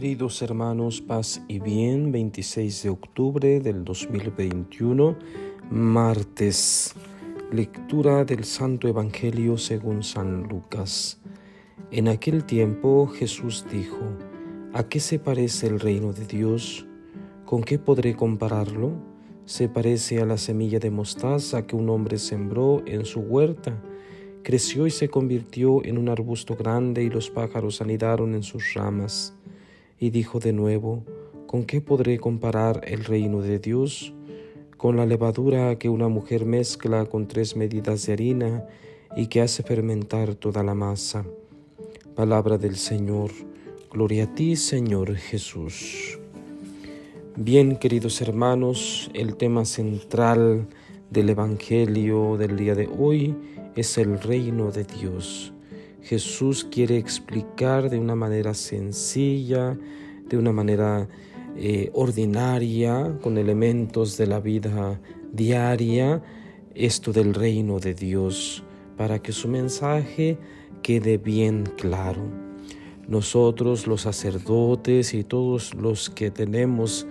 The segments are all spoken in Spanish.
Queridos hermanos, paz y bien, 26 de octubre del 2021, martes, lectura del Santo Evangelio según San Lucas. En aquel tiempo Jesús dijo, ¿a qué se parece el reino de Dios? ¿Con qué podré compararlo? Se parece a la semilla de mostaza que un hombre sembró en su huerta. Creció y se convirtió en un arbusto grande y los pájaros anidaron en sus ramas y dijo de nuevo, ¿con qué podré comparar el reino de Dios? Con la levadura que una mujer mezcla con tres medidas de harina y que hace fermentar toda la masa. Palabra del Señor. Gloria a ti, Señor Jesús. Bien, queridos hermanos, el tema central del Evangelio del día de hoy es el reino de Dios. Jesús quiere explicar de una manera sencilla, de una manera eh, ordinaria, con elementos de la vida diaria, esto del reino de Dios, para que su mensaje quede bien claro. Nosotros los sacerdotes y todos los que tenemos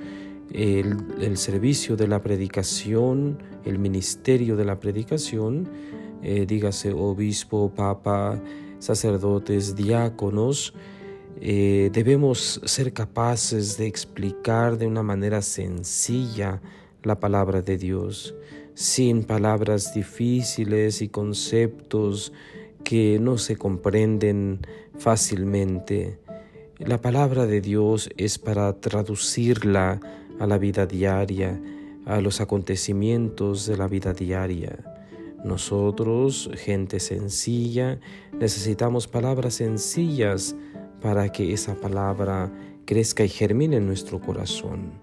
el, servicio de la predicación, el ministerio de la predicación, eh, dígase obispo, papa, sacerdotes, diáconos, eh, debemos ser capaces de explicar de una manera sencilla la palabra de Dios, sin palabras difíciles y conceptos que no se comprenden fácilmente. La palabra de Dios es para traducirla a la vida diaria, a los acontecimientos de la vida diaria. Nosotros, gente sencilla, necesitamos palabras sencillas para que esa palabra crezca y germine en nuestro corazón.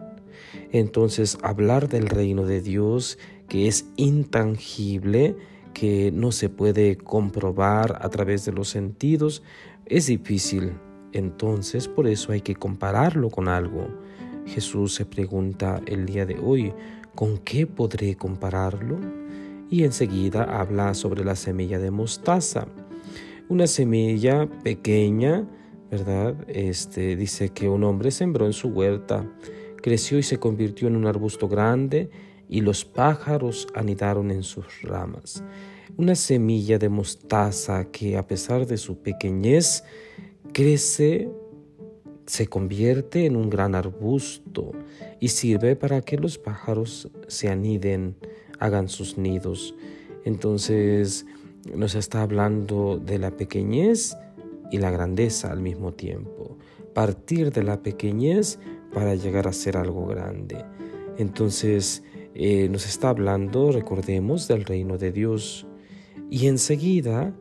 Entonces, hablar del reino de Dios, que es intangible, que no se puede comprobar a través de los sentidos, es difícil. Entonces, por eso hay que compararlo con algo. Jesús se pregunta el día de hoy, ¿con qué podré compararlo? Y enseguida habla sobre la semilla de mostaza. Una semilla pequeña, ¿verdad? Este dice que un hombre sembró en su huerta, creció y se convirtió en un arbusto grande y los pájaros anidaron en sus ramas. Una semilla de mostaza que a pesar de su pequeñez crece se convierte en un gran arbusto y sirve para que los pájaros se aniden hagan sus nidos. Entonces nos está hablando de la pequeñez y la grandeza al mismo tiempo. Partir de la pequeñez para llegar a ser algo grande. Entonces eh, nos está hablando, recordemos, del reino de Dios. Y enseguida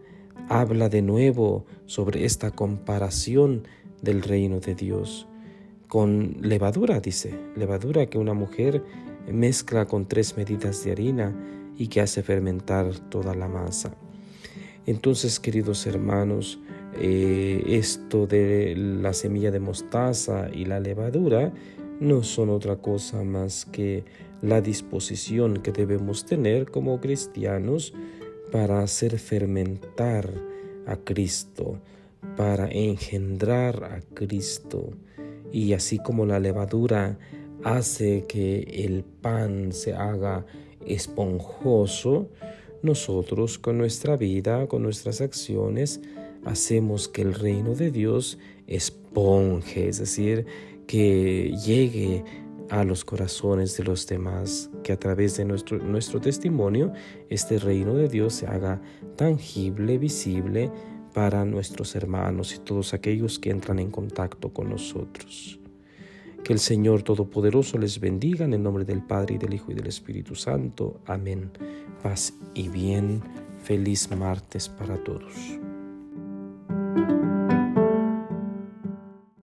habla de nuevo sobre esta comparación del reino de Dios con levadura, dice, levadura que una mujer mezcla con tres medidas de harina y que hace fermentar toda la masa. Entonces, queridos hermanos, eh, esto de la semilla de mostaza y la levadura no son otra cosa más que la disposición que debemos tener como cristianos para hacer fermentar a Cristo, para engendrar a Cristo. Y así como la levadura hace que el pan se haga esponjoso, nosotros con nuestra vida, con nuestras acciones, hacemos que el reino de Dios esponje, es decir, que llegue a los corazones de los demás, que a través de nuestro, nuestro testimonio este reino de Dios se haga tangible, visible para nuestros hermanos y todos aquellos que entran en contacto con nosotros. Que el Señor Todopoderoso les bendiga en el nombre del Padre y del Hijo y del Espíritu Santo. Amén. Paz y bien. Feliz martes para todos.